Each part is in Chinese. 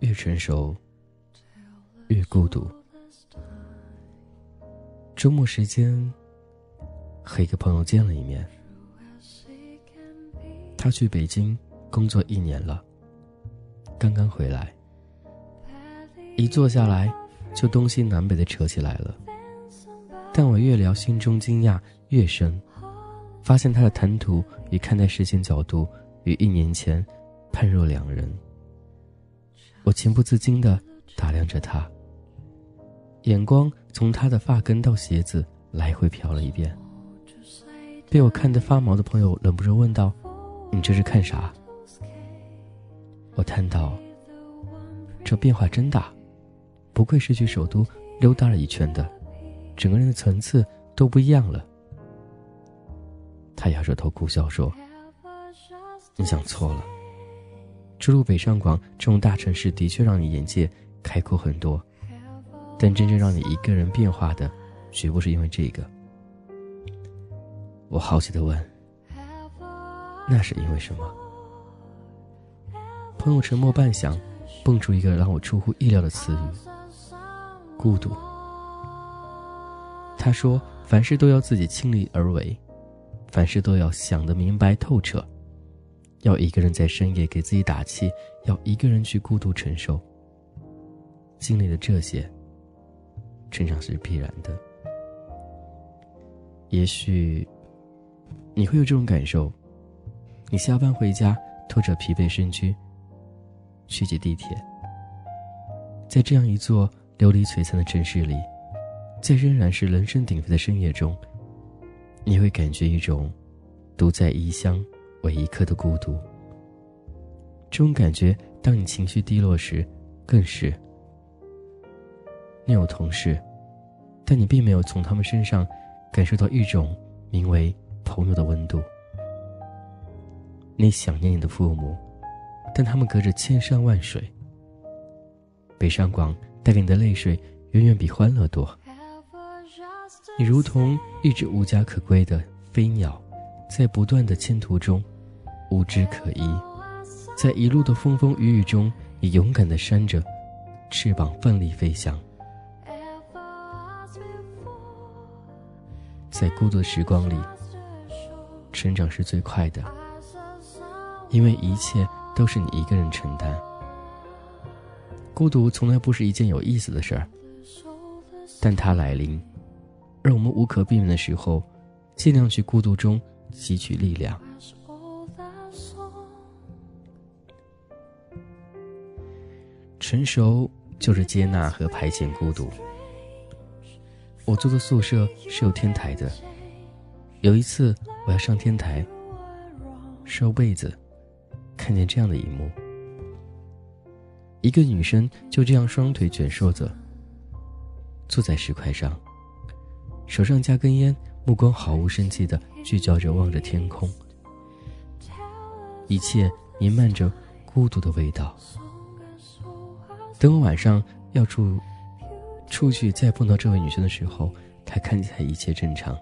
越成熟，越孤独。周末时间，和一个朋友见了一面。他去北京工作一年了，刚刚回来。一坐下来，就东西南北的扯起来了。但我越聊，心中惊讶越深，发现他的谈吐与看待事情角度与一年前判若两人。我情不自禁地打量着他，眼光从他的发根到鞋子来回瞟了一遍。被我看得发毛的朋友忍不住问道：“你这是看啥？”我叹道：“这变化真大。”不愧是去首都溜达了一圈的，整个人的层次都不一样了。他摇着头苦笑说：“你想错了。之路北上广这种大城市的确让你眼界开阔很多，但真正让你一个人变化的，绝不是因为这个。”我好奇的问：“那是因为什么？”朋友沉默半晌，蹦出一个让我出乎意料的词语。孤独。他说：“凡事都要自己亲力而为，凡事都要想得明白透彻，要一个人在深夜给自己打气，要一个人去孤独承受。经历了这些，成长是必然的。也许你会有这种感受：你下班回家，拖着疲惫身躯，去挤地铁，在这样一座……流离璀璨的城市里，在仍然是人声鼎沸的深夜中，你会感觉一种独在异乡为一刻的孤独。这种感觉，当你情绪低落时，更是。你有同事，但你并没有从他们身上感受到一种名为朋友的温度。你想念你的父母，但他们隔着千山万水。北上广。带给你的泪水远远比欢乐多。你如同一只无家可归的飞鸟，在不断的迁途中无枝可依，在一路的风风雨雨中，你勇敢的扇着翅膀奋力飞翔。在孤独的时光里，成长是最快的，因为一切都是你一个人承担。孤独从来不是一件有意思的事儿，但它来临，而我们无可避免的时候，尽量去孤独中汲取力量。成熟就是接纳和排遣孤独。我住的宿舍是有天台的，有一次我要上天台收被子，看见这样的一幕。一个女生就这样双腿卷缩着，坐在石块上，手上夹根烟，目光毫无生气的聚焦着望着天空。一切弥漫着孤独的味道。等我晚上要出出去再碰到这位女生的时候，她看起来一切正常。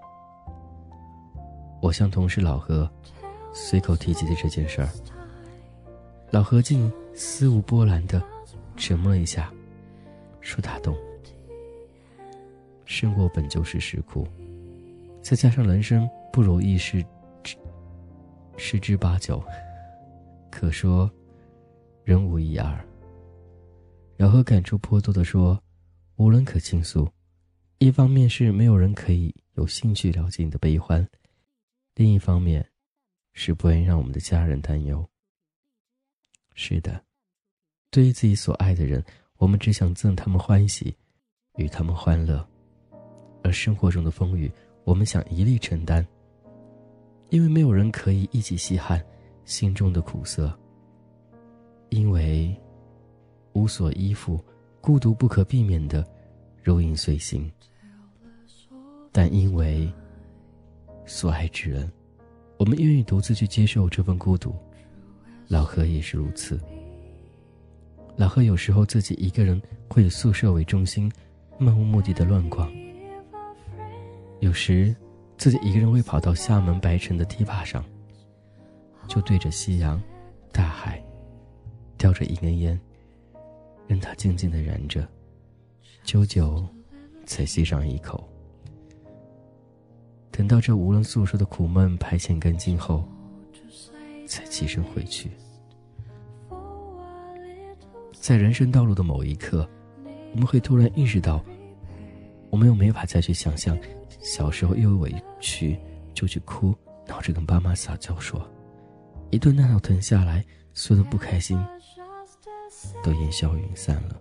我向同事老何随口提及的这件事儿，老何竟。丝无波澜的沉默了一下，说：“他懂。生活本就是世苦，再加上人生不如意事十之八九，可说人无一二。”然后感触颇多的说：“无人可倾诉，一方面是没有人可以有兴趣了解你的悲欢，另一方面是不愿意让我们的家人担忧。”是的。对于自己所爱的人，我们只想赠他们欢喜，与他们欢乐；而生活中的风雨，我们想一力承担。因为没有人可以一起稀罕心中的苦涩。因为无所依附，孤独不可避免的如影随形。但因为所爱之人，我们愿意独自去接受这份孤独。老何也是如此。老何有时候自己一个人会以宿舍为中心，漫无目的的乱逛。有时，自己一个人会跑到厦门白城的堤坝上，就对着夕阳、大海，叼着一根烟，任它静静的燃着，久久，才吸上一口。等到这无人诉说的苦闷排遣干净后，才起身回去。在人生道路的某一刻，我们会突然意识到，我们又没法再去想象，小时候又委屈就去哭，闹着跟爸妈撒娇说，一顿大闹腾下来，所有的不开心都烟消云散了。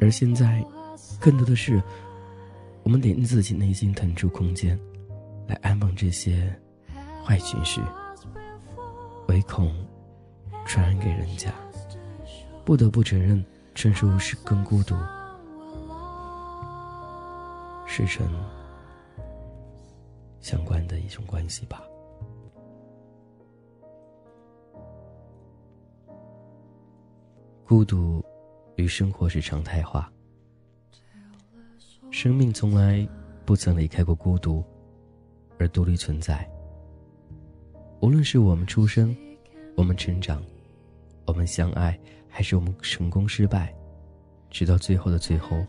而现在，更多的是，我们得自己内心腾出空间，来安放这些坏情绪。唯恐传染给人家，不得不承认，成熟是跟孤独是成相关的一种关系吧。孤独与生活是常态化，生命从来不曾离开过孤独而独立存在。无论是我们出生，我们成长，我们相爱，还是我们成功失败，直到最后的最后，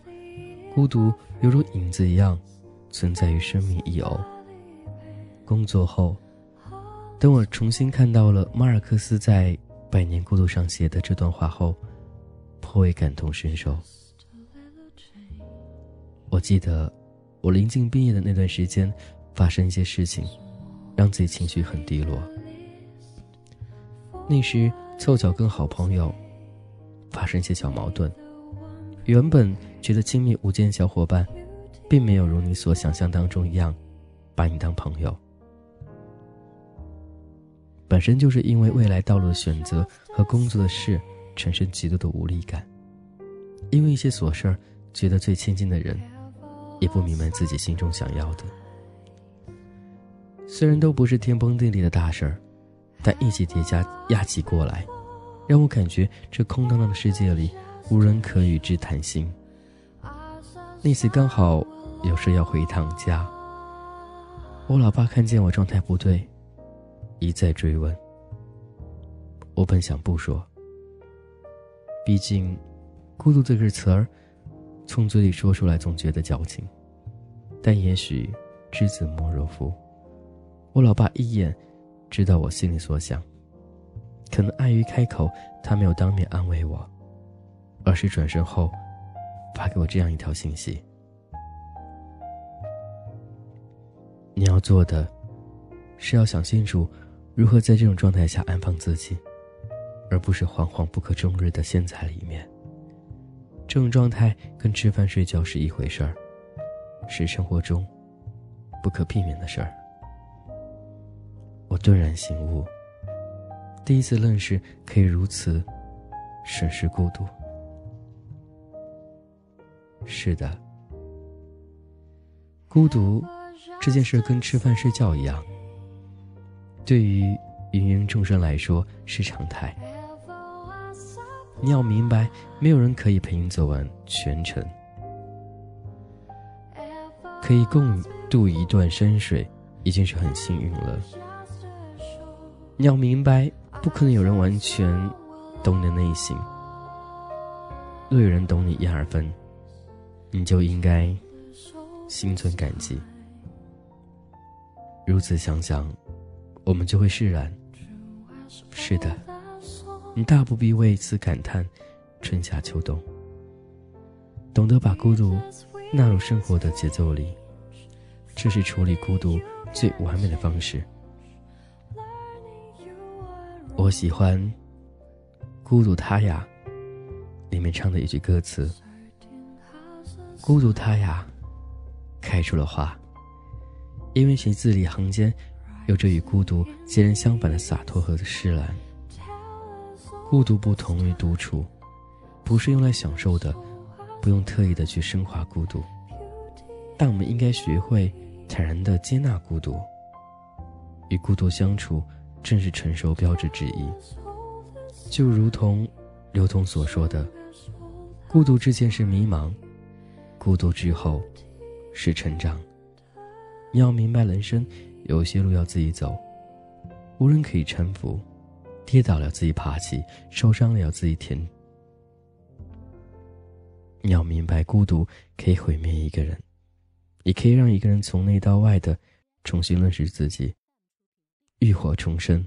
孤独犹如影子一样，存在于生命一偶。工作后，等我重新看到了马尔克斯在《百年孤独》上写的这段话后，颇为感同身受。我记得，我临近毕业的那段时间，发生一些事情。让自己情绪很低落。那时凑巧跟好朋友发生一些小矛盾，原本觉得亲密无间的小伙伴，并没有如你所想象当中一样，把你当朋友。本身就是因为未来道路的选择和工作的事产生极度的无力感，因为一些琐事儿，觉得最亲近的人，也不明白自己心中想要的。虽然都不是天崩地裂的大事儿，但一起叠加压起过来，让我感觉这空荡荡的世界里无人可与之谈心。那次刚好有事要回一趟家，我老爸看见我状态不对，一再追问。我本想不说，毕竟“孤独”这个词儿，从嘴里说出来总觉得矫情，但也许知子莫若父。我老爸一眼知道我心里所想，可能碍于开口，他没有当面安慰我，而是转身后发给我这样一条信息：“你要做的，是要想清楚如何在这种状态下安放自己，而不是惶惶不可终日的陷在里面。这种状态跟吃饭睡觉是一回事儿，是生活中不可避免的事儿。”我顿然醒悟，第一次认识可以如此审视孤独。是的，孤独这件事跟吃饭睡觉一样，对于芸芸众生来说是常态。你要明白，没有人可以陪你走完全程，可以共度一段山水，已经是很幸运了。你要明白，不可能有人完全懂你的内心。若有人懂你一二分，你就应该心存感激。如此想想，我们就会释然。是的，你大不必为此感叹春夏秋冬。懂得把孤独纳入生活的节奏里，这是处理孤独最完美的方式。我喜欢《孤独他呀》里面唱的一句歌词：“孤独他呀，开出了花。”因为其字里行间有着与孤独截然相反的洒脱和释然。孤独不同于独处，不是用来享受的，不用特意的去升华孤独，但我们应该学会坦然的接纳孤独，与孤独相处。正是成熟标志之一。就如同刘同所说的：“孤独之前是迷茫，孤独之后是成长。”你要明白，人生有些路要自己走，无人可以搀扶，跌倒了自己爬起，受伤了要自己舔。你要明白，孤独可以毁灭一个人，也可以让一个人从内到外的重新认识自己，浴火重生。